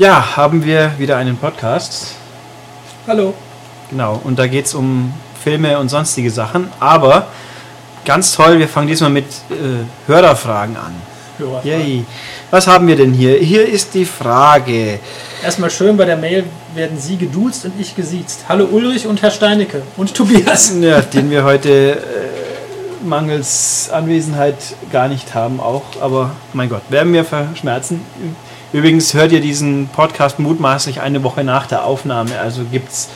Ja, haben wir wieder einen Podcast. Hallo. Genau, und da geht es um Filme und sonstige Sachen. Aber ganz toll, wir fangen diesmal mit äh, Hörerfragen an. Hörerfragen. Yay. Was haben wir denn hier? Hier ist die Frage. Erstmal schön, bei der Mail werden Sie geduzt und ich gesiezt. Hallo Ulrich und Herr Steinecke und Tobias. Ja, den wir heute äh, mangels Anwesenheit gar nicht haben auch. Aber mein Gott, werden wir verschmerzen. Übrigens hört ihr diesen Podcast mutmaßlich eine Woche nach der Aufnahme. Also gibt es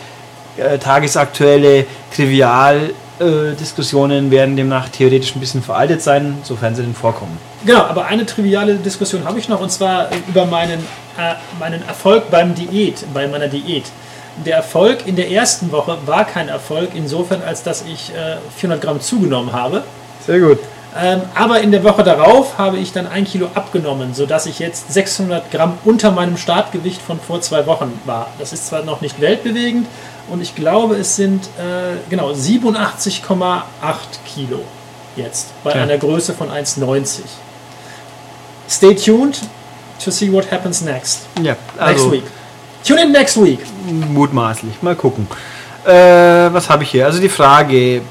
äh, tagesaktuelle Trivialdiskussionen, werden demnach theoretisch ein bisschen veraltet sein, sofern sie denn vorkommen. Genau, aber eine triviale Diskussion habe ich noch und zwar über meinen, äh, meinen Erfolg beim Diät, bei meiner Diät. Der Erfolg in der ersten Woche war kein Erfolg, insofern als dass ich äh, 400 Gramm zugenommen habe. Sehr gut. Ähm, aber in der Woche darauf habe ich dann ein Kilo abgenommen, sodass ich jetzt 600 Gramm unter meinem Startgewicht von vor zwei Wochen war. Das ist zwar noch nicht weltbewegend und ich glaube, es sind äh, genau 87,8 Kilo jetzt bei Ja. einer Größe von 1,90. Stay tuned to see what happens next. Ja, Next also week. Tune in next week. mutmaßlich. Mal gucken. Äh, was habe ich hier? Also die Frage.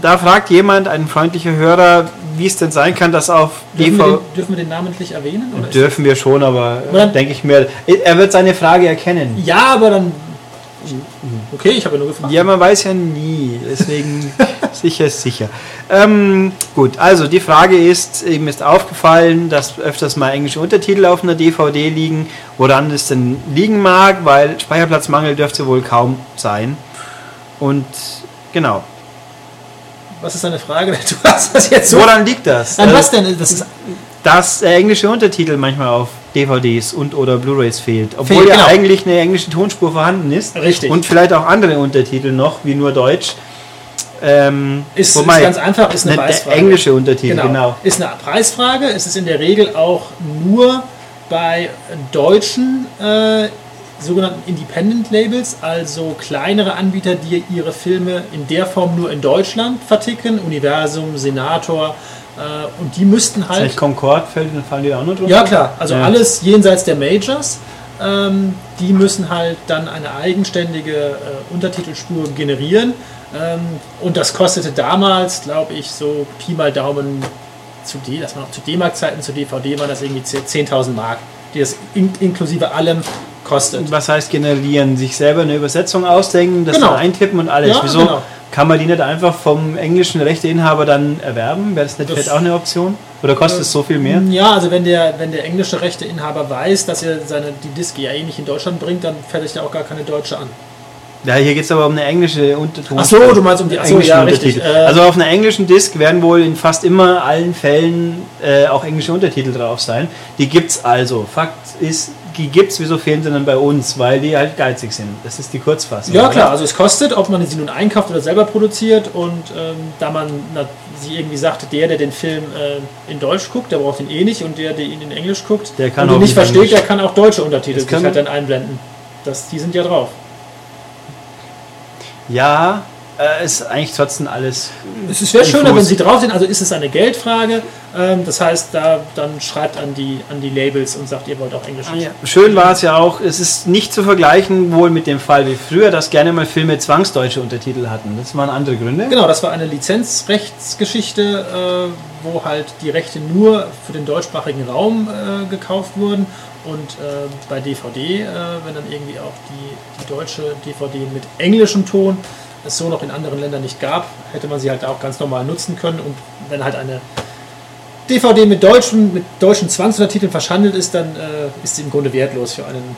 Da fragt jemand, ein freundlicher Hörer, wie es denn sein kann, dass auf Dürfen, wir DV den, dürfen wir den namentlich erwähnen? Oder dürfen wir schon, aber denke ich mir, er wird seine Frage erkennen. Ja, aber dann. Okay, ich habe ja nur gefragt. Ja, man weiß ja nie, deswegen sicher ist sicher. Ähm, gut, also die Frage ist, ihm ist aufgefallen, dass öfters mal englische Untertitel auf einer DVD liegen, woran es denn liegen mag, weil Speicherplatzmangel dürfte wohl kaum sein. Und genau, Was ist deine Frage? Du hast das jetzt so. woran liegt das? Nein, Also, was denn? Das ist, dass der englische Untertitel manchmal auf DVDs und oder Blu-rays fehlt, obwohl Fehlt, ja genau. eigentlich eine englische Tonspur vorhanden ist. Richtig. Und vielleicht auch andere Untertitel noch, wie nur Deutsch. Ähm, ist, ist ganz einfach, ist eine Ne, der Preisfrage. englische Untertitel, genau. Ist eine Preisfrage. Es ist in der Regel auch nur bei deutschen äh, sogenannten Independent Labels, also kleinere Anbieter, die ihre Filme in der Form nur in Deutschland verticken, Universum, Senator, äh, und die müssten halt Vielleicht Concord fällt, dann fallen die auch drunter. Ja, klar. Also Ja. alles jenseits der Majors. Ähm, die müssen halt dann eine eigenständige äh, Untertitelspur generieren. Ähm, und das kostete damals, glaube ich, so Pi mal Daumen zu D, das war noch zu D-Mark-Zeiten, zu DVD waren das irgendwie 10.000 Mark, die das in, inklusive allem kostet. Was heißt generieren? Sich selber eine Übersetzung ausdenken, das Genau. dann eintippen und alles. Ja, Wieso genau. kann man die nicht einfach vom englischen Rechteinhaber dann erwerben? Wäre das nicht Das- vielleicht auch eine Option? Oder kostet es so viel mehr? Ja, also wenn der, wenn der englische Rechteinhaber weiß, dass er seine, die Disk ja eh nicht in Deutschland bringt, dann fertigt er auch gar keine deutsche an. Ja, hier geht es aber um eine englische Unterton. Ach so, du meinst um die- ach so, englischen ja, richtig. Untertitel. Äh, also auf einer englischen Disk werden wohl in fast immer allen Fällen äh, auch englische Untertitel drauf sein. Die gibt's also. Fakt ist, die gibt's, wieso fehlen sie dann bei uns? Weil die halt geizig sind. Das ist die Kurzfassung. Ja oder? klar, also es kostet, ob man sie nun einkauft oder selber produziert und ähm, da man na, sie irgendwie sagt, der, der den Film äh, in Deutsch guckt, der braucht ihn eh nicht und der, der ihn in Englisch guckt Der kann und auch nicht versteht, Englisch. der kann auch deutsche Untertitel Das sich halt dann einblenden. Das, die sind ja drauf. Ja, äh, ist eigentlich trotzdem alles. Es wäre schöner, diffus. wenn sie drauf sind, also ist es eine Geldfrage. Ähm, das heißt, da dann schreibt an die, an die Labels und sagt, ihr wollt auch Englisch. Schön war es ja auch, es ist nicht zu vergleichen wohl mit dem Fall wie früher, dass gerne mal Filme zwangsdeutsche Untertitel hatten. Das waren andere Gründe. Genau, das war eine Lizenzrechtsgeschichte, äh, wo halt die Rechte nur für den deutschsprachigen Raum äh, gekauft wurden. Und äh, bei DVD, äh, wenn dann irgendwie auch die, die deutsche DVD mit englischem Ton es so noch in anderen Ländern nicht gab, hätte man sie halt auch ganz normal nutzen können. Und wenn halt eine DVD mit deutschen, mit deutschen Zwangsuntertiteln verschandelt ist, dann äh, ist sie im Grunde wertlos für einen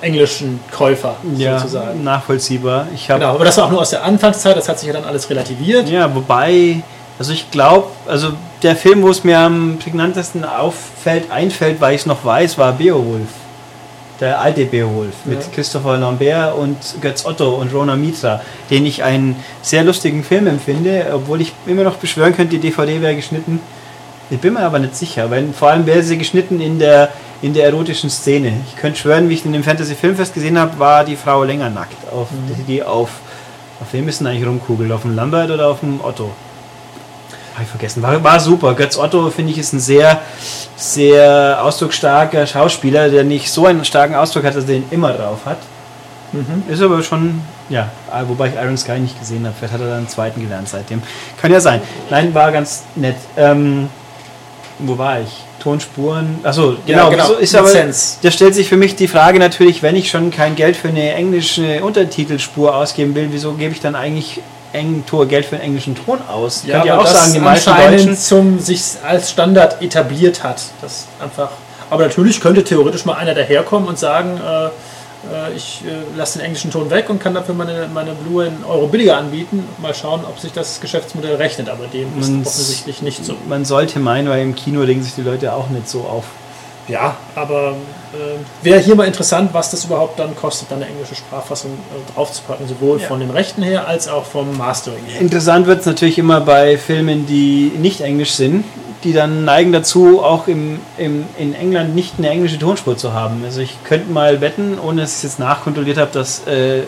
englischen Käufer Ja, sozusagen. nachvollziehbar. Ich Genau, aber das war auch nur aus der Anfangszeit, das hat sich ja dann alles relativiert. Ja, wobei, also ich glaube, also der Film, wo es mir am prägnantesten auffällt, einfällt, weil ich es noch weiß, war Beowulf. Der alte Beowulf mit Ja. Christopher Lambert und Götz Otto und Rona Mitra, den ich einen sehr lustigen Film empfinde, obwohl ich immer noch beschwören könnte, die DVD wäre geschnitten. Ich bin mir aber nicht sicher, weil vor allem wäre sie geschnitten in der, in der erotischen Szene. Ich könnte schwören, wie ich den im Fantasy Filmfest gesehen habe, war die Frau länger nackt. Auf, die auf, auf wem ist denn eigentlich rumkugelt? Auf dem Lambert oder auf dem Otto? Habe ich vergessen. War, war super. Götz Otto, finde ich, ist ein sehr, sehr ausdrucksstarker Schauspieler, der nicht so einen starken Ausdruck hat, dass er den immer drauf hat. Mhm. Ist aber schon, ja, wobei ich Iron Sky nicht gesehen habe. Vielleicht hat er dann einen zweiten gelernt seitdem. Kann ja sein. Nein, war ganz nett. Ähm, wo war ich? Tonspuren. Achso, genau. Ja, genau. So ist aber, da stellt sich für mich die Frage natürlich, wenn ich schon kein Geld für eine englische Untertitelspur ausgeben will, wieso gebe ich dann eigentlich eng Tor Geld für einen englischen Ton aus? Ja, Könnt ihr auch sagen, die meisten Deutschen zum sich als Standard etabliert hat. Das einfach. Aber natürlich könnte theoretisch mal einer daherkommen und sagen, äh, äh, ich äh, lasse den englischen Ton weg und kann dafür meine, meine Blue in Euro billiger anbieten. Mal schauen, ob sich das Geschäftsmodell rechnet, aber dem ist offensichtlich nicht so. Man sollte meinen, weil im Kino legen sich die Leute auch nicht so auf. Ja, aber äh, wäre hier mal interessant, was das überhaupt dann kostet, dann eine englische Sprachfassung äh, draufzupacken, sowohl ja. von den Rechten her als auch vom Mastering her. Interessant wird es natürlich immer bei Filmen, die nicht englisch sind die dann neigen dazu, auch im, im, in England nicht eine englische Tonspur zu haben. Also ich könnte mal wetten, ohne dass ich es jetzt nachkontrolliert habe, dass äh,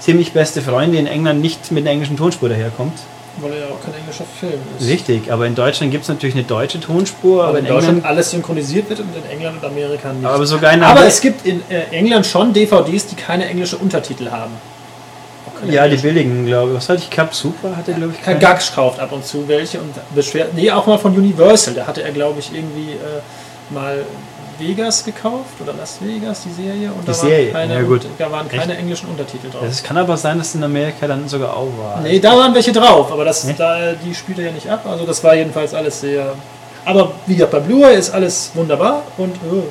ziemlich beste Freunde in England nicht mit einer englischen Tonspur daherkommt. Weil er ja auch kein englischer Film ist. Richtig, aber in Deutschland gibt es natürlich eine deutsche Tonspur. Aber, in, in Deutschland alles synchronisiert wird und in England und Amerika nicht. Aber, sogar in aber es gibt in äh, England schon DVDs, die keine englische Untertitel haben. Ja, die billigen, glaube ich. Was hatte ich? Cap Super hatte, glaube ich. Keine. Gags kauft ab und zu welche und beschwert. Nee, auch mal von Universal. Da hatte er, glaube ich, irgendwie äh, mal Vegas gekauft oder Las Vegas, die Serie. Und die da Serie, waren keine, ja gut. Da waren keine Echt? englischen Untertitel drauf. Es kann aber sein, dass in Amerika dann sogar auch war. Nee, da waren welche drauf, aber das, da, die spielt er ja nicht ab. Also das war jedenfalls alles sehr. Aber wie gesagt, bei Blu-ray ist alles wunderbar und. Oh.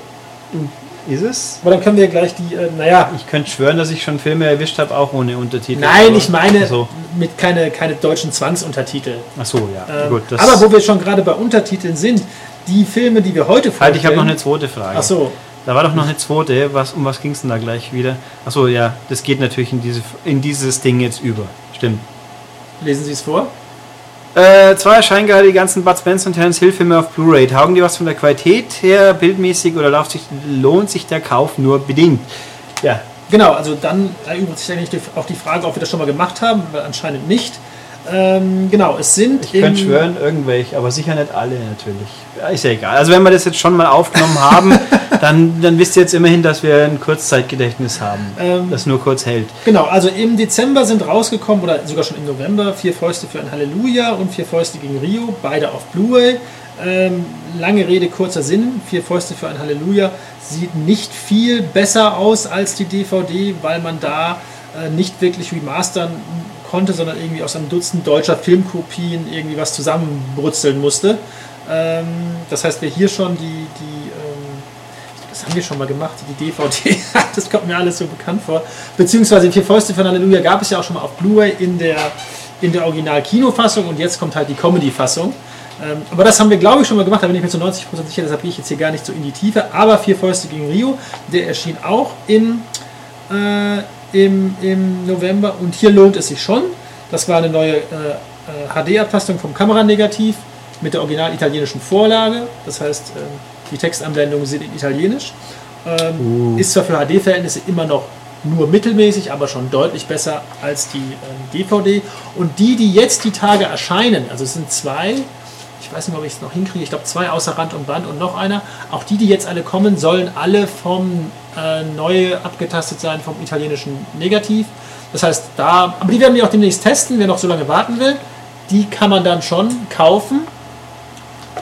Ist es? Aber dann können wir gleich die, äh, naja. Ich könnte schwören, dass ich schon Filme erwischt habe, auch ohne Untertitel. Nein, ich meine so. mit keine, keine deutschen Zwangsuntertitel. Ach so, ja. Ähm, Gut, aber wo wir schon gerade bei Untertiteln sind, die Filme, die wir heute vorstellen... Halt, ich habe noch eine zweite Frage. Ach so. Da war doch noch eine zweite. Was, um was ging es denn da gleich wieder? Ach so, ja, das geht natürlich in, diese, in dieses Ding jetzt über. Stimmt. Lesen Sie es vor? Äh, zwar erscheinen gerade die ganzen Bud Spencer und Terence Hill Filme auf Blu-ray. Taugen die was von der Qualität her, bildmäßig oder sich, lohnt sich der Kauf nur bedingt? Ja. Genau, also dann erübrigt sich eigentlich auch die Frage, ob wir das schon mal gemacht haben, weil anscheinend nicht. Ähm, genau, es sind. Ich könnte schwören, irgendwelche, aber sicher nicht alle natürlich. Ist ja egal. Also, wenn wir das jetzt schon mal aufgenommen haben, dann, dann wisst ihr jetzt immerhin, dass wir ein Kurzzeitgedächtnis haben, ähm, das nur kurz hält. Genau, also im Dezember sind rausgekommen, oder sogar schon im November, Vier Fäuste für ein Halleluja und Vier Fäuste gegen Rio, beide auf Blu-ray. Ähm, lange Rede, kurzer Sinn. Vier Fäuste für ein Halleluja sieht nicht viel besser aus als die DVD, weil man da nicht wirklich remastern konnte, sondern irgendwie aus einem Dutzend deutscher Filmkopien irgendwie was zusammenbrutzeln musste. Ähm, das heißt, wir hier schon die, die ähm, das haben wir schon mal gemacht, die DVD, das kommt mir alles so bekannt vor. Beziehungsweise Vier Fäuste von Halleluja gab es ja auch schon mal auf Blu-ray in der, in der Original-Kinofassung und jetzt kommt halt die Comedy-Fassung. Ähm, aber das haben wir, glaube ich, schon mal gemacht, da bin ich mir zu 90% sicher, deshalb gehe ich jetzt hier gar nicht so in die Tiefe. Aber Vier Fäuste gegen Rio, der erschien auch im äh, im, im November und hier lohnt es sich schon. Das war eine neue äh, HD-Abtastung vom Kameranegativ mit der original italienischen Vorlage. Das heißt, äh, die Textanblendungen sind in Italienisch. Ähm, uh. Ist zwar für HD-Verhältnisse immer noch nur mittelmäßig, aber schon deutlich besser als die ähm, DVD. Und die, die jetzt die Tage erscheinen, also es sind zwei, ich weiß nicht, ob ich es noch hinkriege, ich glaube zwei außer Rand und Band und noch einer, auch die, die jetzt alle kommen, sollen alle vom äh, neu abgetastet sein vom italienischen Negativ. Das heißt, da, aber die werden wir auch demnächst testen, wer noch so lange warten will. Die kann man dann schon kaufen.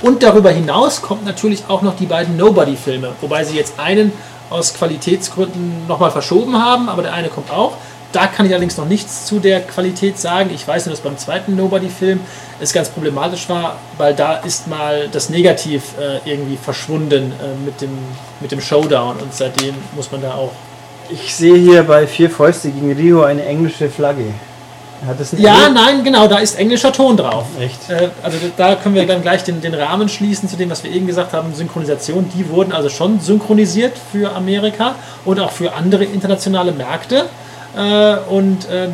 Und darüber hinaus kommt natürlich auch noch die beiden Nobody-Filme, wobei sie jetzt einen aus Qualitätsgründen nochmal verschoben haben, aber der eine kommt auch. Da kann ich allerdings noch nichts zu der Qualität sagen. Ich weiß nur, dass beim zweiten Nobody-Film es ganz problematisch war, weil da ist mal das Negativ äh, irgendwie verschwunden äh, mit, dem, mit dem Showdown und seitdem muss man da auch. Ich sehe hier bei Vier Fäuste gegen Rio eine englische Flagge. ja, Engl nein, genau, da ist englischer Ton drauf. Echt? Äh, also da können wir dann gleich den, den Rahmen schließen zu dem, was wir eben gesagt haben, Synchronisation. Die wurden also schon synchronisiert für Amerika und auch für andere internationale Märkte. Äh, und äh,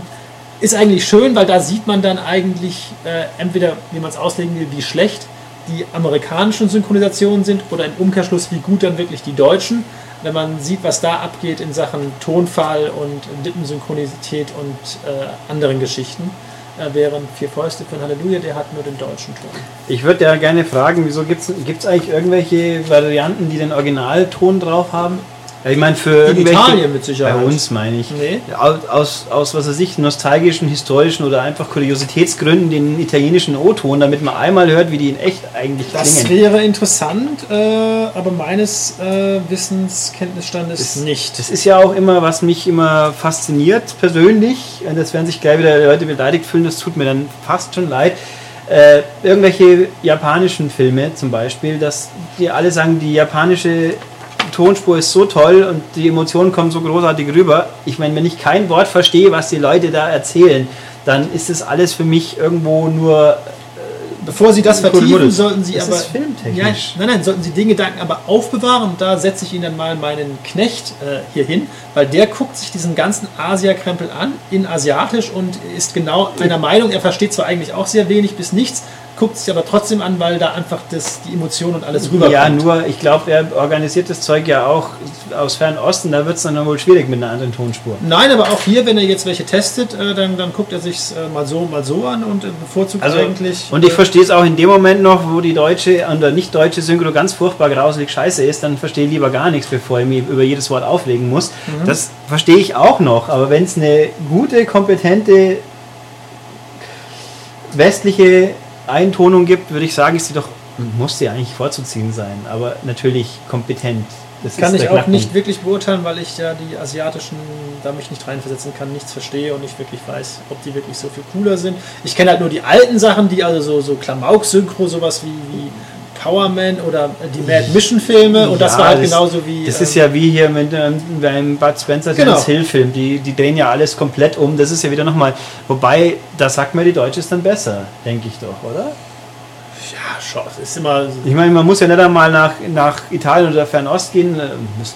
ist eigentlich schön, weil da sieht man dann eigentlich äh, entweder, wie man es auslegen will, wie schlecht die amerikanischen Synchronisationen sind oder im Umkehrschluss, wie gut dann wirklich die deutschen, wenn man sieht, was da abgeht in Sachen Tonfall und Lippensynchronität und äh, anderen Geschichten. Äh, während Vier Fäuste ein Halleluja, der hat nur den deutschen Ton. Ich würde ja gerne fragen, wieso gibt es eigentlich irgendwelche Varianten, die den Originalton drauf haben? Ja, ich meine, für In Italien mit Sicherheit. Bei uns meine ich. Nee. Aus, aus, was weiß ich, nostalgischen, historischen oder einfach Kuriositätsgründen den italienischen O-Ton, damit man einmal hört, wie die in echt eigentlich Das klingen. wäre interessant, äh, aber meines äh, Wissenskenntnisstandes Das- nicht. Das ist ja auch immer, was mich immer fasziniert persönlich. Und jetzt werden sich gleich wieder Leute beleidigt fühlen, das tut mir dann fast schon leid. Äh, irgendwelche japanischen Filme zum Beispiel, dass die alle sagen, die japanische Tonspur ist so toll und die Emotionen kommen so großartig rüber. Ich meine, wenn ich kein Wort verstehe, was die Leute da erzählen, dann ist das alles für mich irgendwo nur Bevor Sie das vertiefen, sollten Sie Das aber. ist filmtechnisch. Ja, nein, nein, sollten Sie den Gedanken aber aufbewahren und da setze ich Ihnen dann mal meinen Knecht äh, hier hin, weil der guckt sich diesen ganzen Asia-Krempel an, in Asiatisch und ist genau einer Meinung. Er versteht zwar eigentlich auch sehr wenig bis nichts, guckt sich aber trotzdem an, weil da einfach das, die Emotion und alles rüberkommt. Ja, nur, ich glaube, er organisiert das Zeug ja auch aus Fernosten, da wird es dann wohl schwierig mit einer anderen Tonspur. Nein, aber auch hier, wenn er jetzt welche testet, äh, dann, dann guckt er sich äh, mal so, mal so an und äh, bevorzugt Also, eigentlich. und ich verstehe es auch in dem Moment noch, wo die deutsche oder nicht deutsche Synchro ganz furchtbar grauselig scheiße ist, dann verstehe ich lieber gar nichts, bevor ich mich über jedes Wort auflegen muss. Mhm. Das verstehe ich auch noch, aber wenn es eine gute, kompetente westliche Eintonung gibt, würde ich sagen, ist sie doch, muss sie eigentlich vorzuziehen sein, aber natürlich kompetent. Das kann ich auch nicht wirklich beurteilen, weil ich ja die asiatischen, da mich nicht reinversetzen kann, nichts verstehe und nicht wirklich weiß, ob die wirklich so viel cooler sind. Ich kenne halt nur die alten Sachen, die also so, so Klamauk-Synchro, sowas wie, wie Powerman oder die Mad Mission-Filme und das Ja, war halt das- genauso wie. Das ähm, ist ja wie hier mit ähm, beim Bud Spencer Genau. Hill Film. Die, die drehen ja alles komplett um. Das ist ja wieder nochmal. Wobei, da sagt man, die Deutsche ist dann besser, denke ich doch, oder? Ja, schon. Es ist immer. Ich meine, man muss ja nicht einmal nach, nach Italien oder Fernost gehen. äh,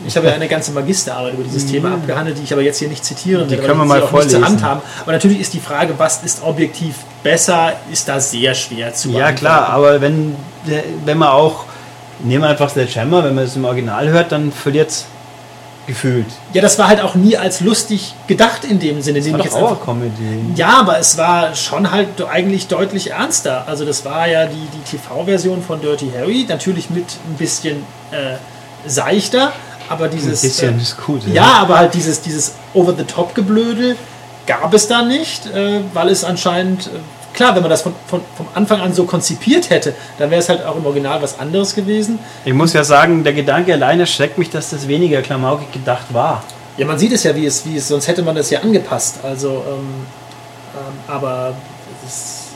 Ich habe ja eine ganze Magisterarbeit über dieses Thema abgehandelt, die ich aber jetzt hier nicht zitieren Die werde, können wir mal nicht vorlesen. Hand haben. Aber natürlich ist die Frage, was ist objektiv besser, ist da sehr schwer zu Ja, klar, aber wenn, der- wenn man auch. Nehmen wir einfach Sledgehammer, wenn man es im Original hört, dann verliert es gefühlt. Ja, das war halt auch nie als lustig gedacht in dem Sinne. Das den war ich jetzt Comedy. Ja, aber es war schon halt eigentlich deutlich ernster. Also das war ja die, die TV-Version von Dirty Harry, natürlich mit ein bisschen äh, seichter, aber Ein dieses... bisschen äh, ist gut. ja, aber halt dieses, dieses Over-the-Top-Geblödel gab es da nicht, äh, weil es anscheinend... Klar, wenn man das von, von, vom Anfang an so konzipiert hätte, dann wäre es halt auch im Original was anderes gewesen. Ich muss ja sagen, der Gedanke alleine schreckt mich, dass das weniger klamaukig gedacht war. Ja, man sieht es ja, wie es, wie es, sonst hätte man das ja angepasst. Also, ähm, ähm, aber es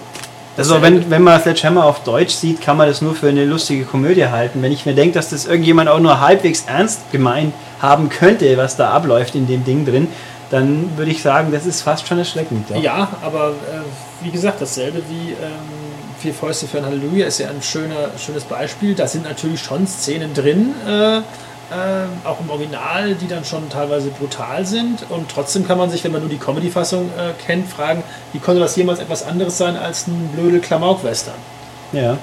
Also wenn, wenn man Sledgehammer auf Deutsch sieht, kann man das nur für eine lustige Komödie halten. Wenn ich mir denke, dass das irgendjemand auch nur halbwegs ernst gemeint haben könnte, was da abläuft in dem Ding drin, dann würde ich sagen, das ist fast schon erschreckend. doch. Ja, aber äh, wie gesagt, dasselbe wie ähm, Vier Fäuste für ein Halleluja ist ja ein schöner, schönes Beispiel. Da sind natürlich schon Szenen drin, äh, äh, auch im Original, die dann schon teilweise brutal sind. Und trotzdem kann man sich, wenn man nur die Comedy-Fassung äh, kennt, fragen, wie konnte das jemals etwas anderes sein als ein blöde Klamauk-Western? Ja.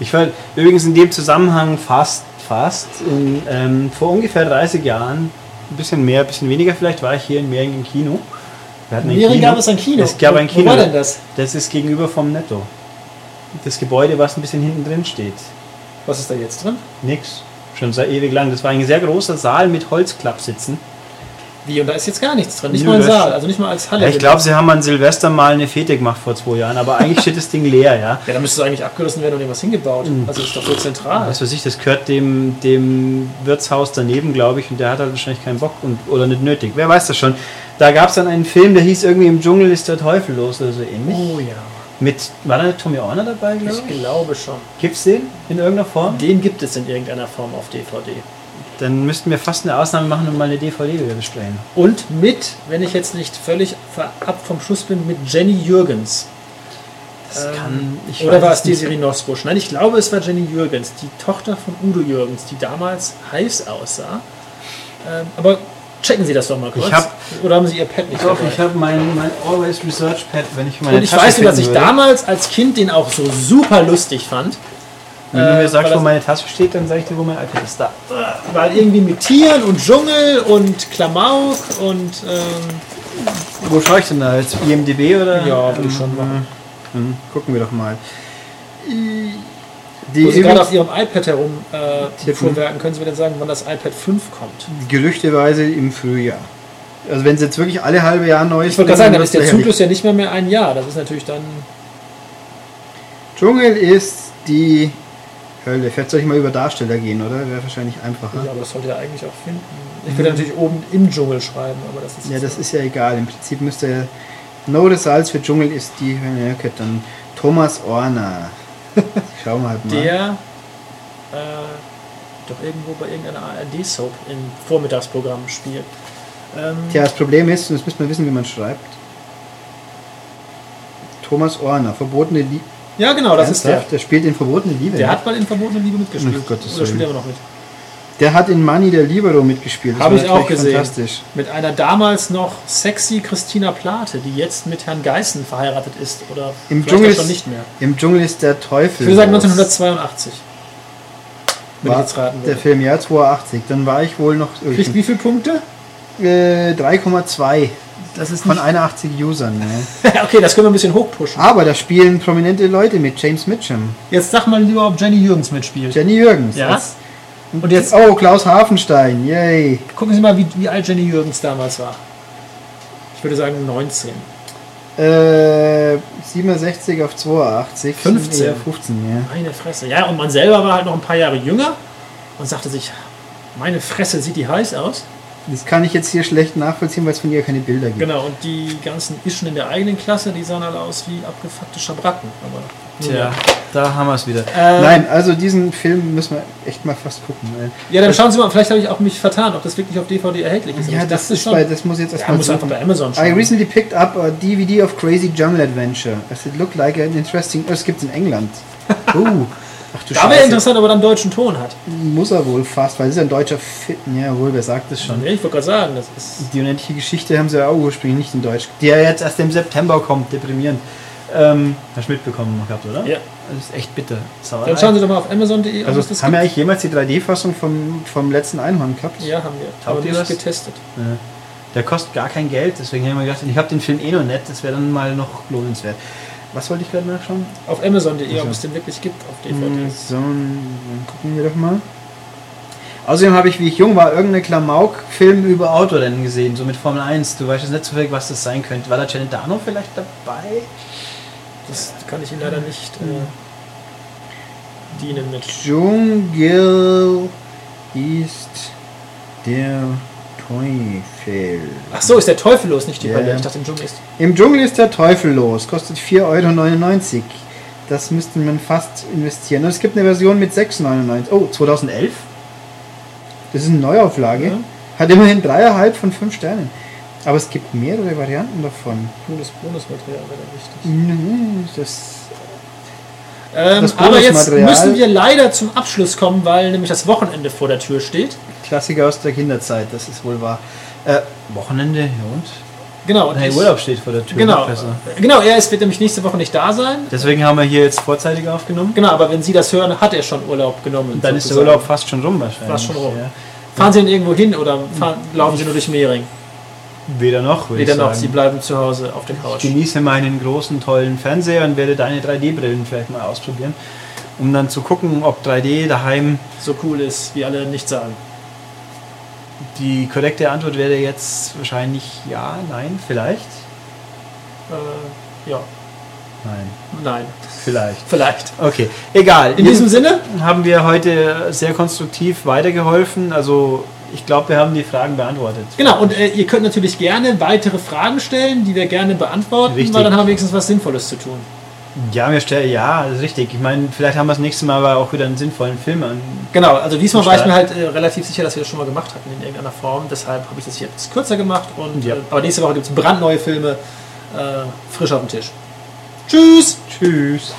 Ich war übrigens in dem Zusammenhang fast, fast in, ähm, vor ungefähr 30 Jahren, ein bisschen mehr, ein bisschen weniger vielleicht, war ich hier in Mehring im Kino. Wir hatten ein Mehring Kino. gab es ein Kino. Es gab Wo- ein wo Kino. war denn das? Das ist gegenüber vom Netto. Das Gebäude, was ein bisschen hinten drin steht. Was ist da jetzt drin? Nix. Schon seit ewig lang. Das war ein sehr großer Saal mit Holzklappsitzen. Wie? Und da ist jetzt gar nichts drin. Nicht Nö, mal ein das- Saal, also nicht mal als Halle. Ja, ich glaube, sie haben an Silvester mal eine Fete gemacht vor zwei Jahren, aber eigentlich steht das Ding leer, ja. Ja, da müsste es eigentlich abgerissen werden und irgendwas hingebaut. Also ist doch so zentral. Was weiß ich, das gehört dem, dem Wirtshaus daneben, glaube ich, und der hat halt wahrscheinlich keinen Bock und, oder nicht nötig. Wer weiß das schon. Da gab es dann einen Film, der hieß irgendwie Im Dschungel ist der Teufel los oder so ähnlich. Oh ja. Mit, war da Tommy Orner dabei, glaube Ich ich? glaube schon. Gibt's den in irgendeiner Form? Den gibt es in irgendeiner Form auf DVD. Dann müssten wir fast eine Ausnahme machen und mal eine DVD wieder besprechen. Und mit, wenn ich jetzt nicht völlig ab vom Schuss bin, mit Jenny Jürgens. Das Ähm, kann, ich Oder war es. Desiree Nosbusch? Nein, ich glaube, es war Jenny Jürgens, die Tochter von Udo Jürgens, die damals heiß aussah. Ähm, aber checken Sie das doch mal kurz. Ich hab- Oder haben Sie Ihr Pad nicht Doch, dabei? ich habe mein, mein Always Research Pad, wenn ich meine Und ich Tasche weiß nur, dass ich würde. damals als Kind den auch so super lustig fand. Wenn du äh, mir weil sagst, wo meine Tasche steht, dann sage ich dir, wo mein iPad ist. Da. Weil irgendwie mit Tieren und Dschungel und Klamauk und ähm, Wo schaue ich denn da jetzt? IMDB oder? Ja, würde ich schon machen. Dann gucken wir doch mal. Wo Die Sie gerade auf Ihrem iPad herum äh, vorwerken, können Sie mir denn sagen, wann das iPad 5 kommt? gerüchteweise im Frühjahr. Also wenn es jetzt wirklich alle halbe Jahr neu ist, Ich wollte gerade sagen, dann ist der Zyklus ja nicht mehr, mehr ein Jahr. Das ist natürlich dann. Dschungel ist die Hölle. Vielleicht soll ich mal über Darsteller gehen, oder? Wäre wahrscheinlich einfacher. Ja, aber das sollte er eigentlich auch finden. Ich würde natürlich oben im Dschungel schreiben, aber das ist. Ja, das so. ist ja egal. Im Prinzip müsste er. No Results für Dschungel ist die. Ja, okay, dann Thomas Orner. Schauen wir halt mal. der äh, doch irgendwo bei irgendeiner ARD-Soap im Vormittagsprogramm spielt. Ähm, Tja, das Problem ist, und das müsste man wissen, wie man schreibt. Thomas Orner, verbotene Liebe. Ja, genau, das ist der. Der spielt in verbotene Liebe. Der ne? hat mal in Verbotene Liebe mitgespielt. Um Gottes Oder spielt er immer noch mit? der hat in Money der Libero mitgespielt. Habe ich auch gesehen. Fantastisch. Mit einer damals noch sexy Christina Plate, die jetzt mit Herrn Geißen verheiratet ist. Oder Im vielleicht Dschungel, schon nicht mehr. Im Dschungel ist der Teufel. Ich würde sagen los. 1982. Wenn ich jetzt raten der würde. Film, ja, 82. Dann war ich wohl noch Kriegt wie viele Punkte? äh, 3,2 Das ist von 81 Usern. Ne? okay, das können wir ein bisschen hochpushen. Aber da spielen prominente Leute mit. James Mitchum, Jetzt sag mal lieber, ob Jenny Jürgens mitspielt. Jenny Jürgens. Ja? als- Und jetzt Oh, Klaus Hafenstein. Yay. gucken Sie mal, wie, wie alt Jenny Jürgens damals war. Ich würde sagen 19. Äh, 67 auf 82. 15. Ja, 15, ja. Meine Fresse. Ja, und man selber war halt noch ein paar Jahre jünger und sagte sich, meine Fresse, sieht die heiß aus. Das kann ich jetzt hier schlecht nachvollziehen, weil es von ihr keine Bilder gibt. Genau, und die ganzen Ischen in der eigenen Klasse, die sahen alle aus wie abgefuckte Schabracken. Aber Tja, da haben wir es wieder. Ähm, Nein, also diesen Film müssen wir echt mal fast gucken. weil- Ja, dann schauen Sie mal, vielleicht habe ich auch mich vertan, ob das wirklich auf DVD erhältlich ist. Ja, das, dachte ist schon. bei, das muss ich jetzt ja, erstmal muss einfach bei Amazon I schauen. recently picked up a DVD of Crazy Jungle Adventure. Does it look like an interesting... Oh, es gibt's in England. Uh, ach du Da wäre interessant, ob er dann deutschen Ton hat. Muss er wohl fast, weil es ist ein deutscher Film. Ja, wohl, wer sagt das schon? Nee, ich wollte gerade sagen, das ist. Die unendliche Geschichte haben sie ja auch ursprünglich nicht in Deutsch. Die ja jetzt erst im September kommt, deprimierend. Ähm, hast du mitbekommen gehabt, oder? Ja. Das ist echt bitter. Sauerei. Dann schauen Sie doch mal auf Amazon.de, also das haben wir eigentlich jemals die 3D-Fassung vom, vom letzten Einhorn gehabt? Ja, haben wir. Taugt Aber ihr nicht was? getestet. Ja. Der kostet gar kein Geld, deswegen habe ich mir gedacht, ich habe den Film eh noch nicht, das wäre dann mal noch lohnenswert. Was wollte ich gerade nachschauen? Auf Amazon.de, ob Also. es den wirklich gibt auf DVD. So, dann gucken wir doch mal. Außerdem habe ich, wie ich jung war, irgendeinen Klamauk-Film über Autorennen gesehen, so mit Formel 1. Du weißt jetzt nicht zufällig, was das sein könnte. War da Celentano vielleicht dabei? Das kann ich Ihnen leider nicht äh, dienen mit. Dschungel ist der Teufel. Ach so, ist der Teufel los, nicht die Hölle. ja. Ich dachte, im Dschungel ist. Im Dschungel ist der Teufel los, kostet 4,99 Euro. Das müsste man fast investieren. Und es gibt eine Version mit 6,99 Oh, 2011? Das ist eine Neuauflage. Ja. Hat immerhin 3,5 von 5 Sternen. Aber es gibt mehrere Varianten davon. Cooles Bonusmaterial wäre da wichtig. Das Ähm, aber jetzt müssen wir leider zum Abschluss kommen, weil nämlich das Wochenende vor der Tür steht. Klassiker aus der Kinderzeit, das ist wohl wahr. Äh, Wochenende, ja und? Genau. und Hey, Urlaub steht vor der Tür. Genau. Genau, er ist, wird nämlich nächste Woche nicht da sein. Deswegen haben wir hier jetzt vorzeitig aufgenommen. Genau, aber wenn Sie das hören, hat er schon Urlaub genommen. Und dann ist der sozusagen. Urlaub fast schon rum wahrscheinlich. Fast schon rum. Ja. Fahren Sie denn irgendwo hin oder fahren, laufen Sie nur durch Mehring? Weder noch, Weder ich noch, sagen. Sie bleiben zu Hause auf der Ich Couch. genieße meinen großen, tollen Fernseher und werde deine 3D-Brillen vielleicht mal ausprobieren, um dann zu gucken, ob 3D daheim So cool ist, wie alle nicht sagen. die korrekte Antwort wäre jetzt wahrscheinlich ja, nein, vielleicht. Äh, ja, Nein, nein, vielleicht. vielleicht. Okay, egal. In diesem Sinne, haben wir heute sehr konstruktiv weitergeholfen. Also ich glaube, wir haben die Fragen beantwortet. genau, und äh, ihr könnt natürlich gerne weitere Fragen stellen, die wir gerne beantworten, Richtig. weil dann haben wir wenigstens was Sinnvolles zu tun. Ja, wir stellen, ja, das ist richtig. Ich meine, vielleicht haben wir das nächste Mal aber auch wieder einen sinnvollen Film an. Genau, also diesmal war ich mir halt äh, relativ sicher, dass wir das schon mal gemacht hatten in irgendeiner Form. Deshalb habe ich das hier etwas kürzer gemacht. Und, Ja. äh, aber nächste Woche gibt es brandneue Filme, äh, frisch auf dem Tisch. Tschüss! Tschüss.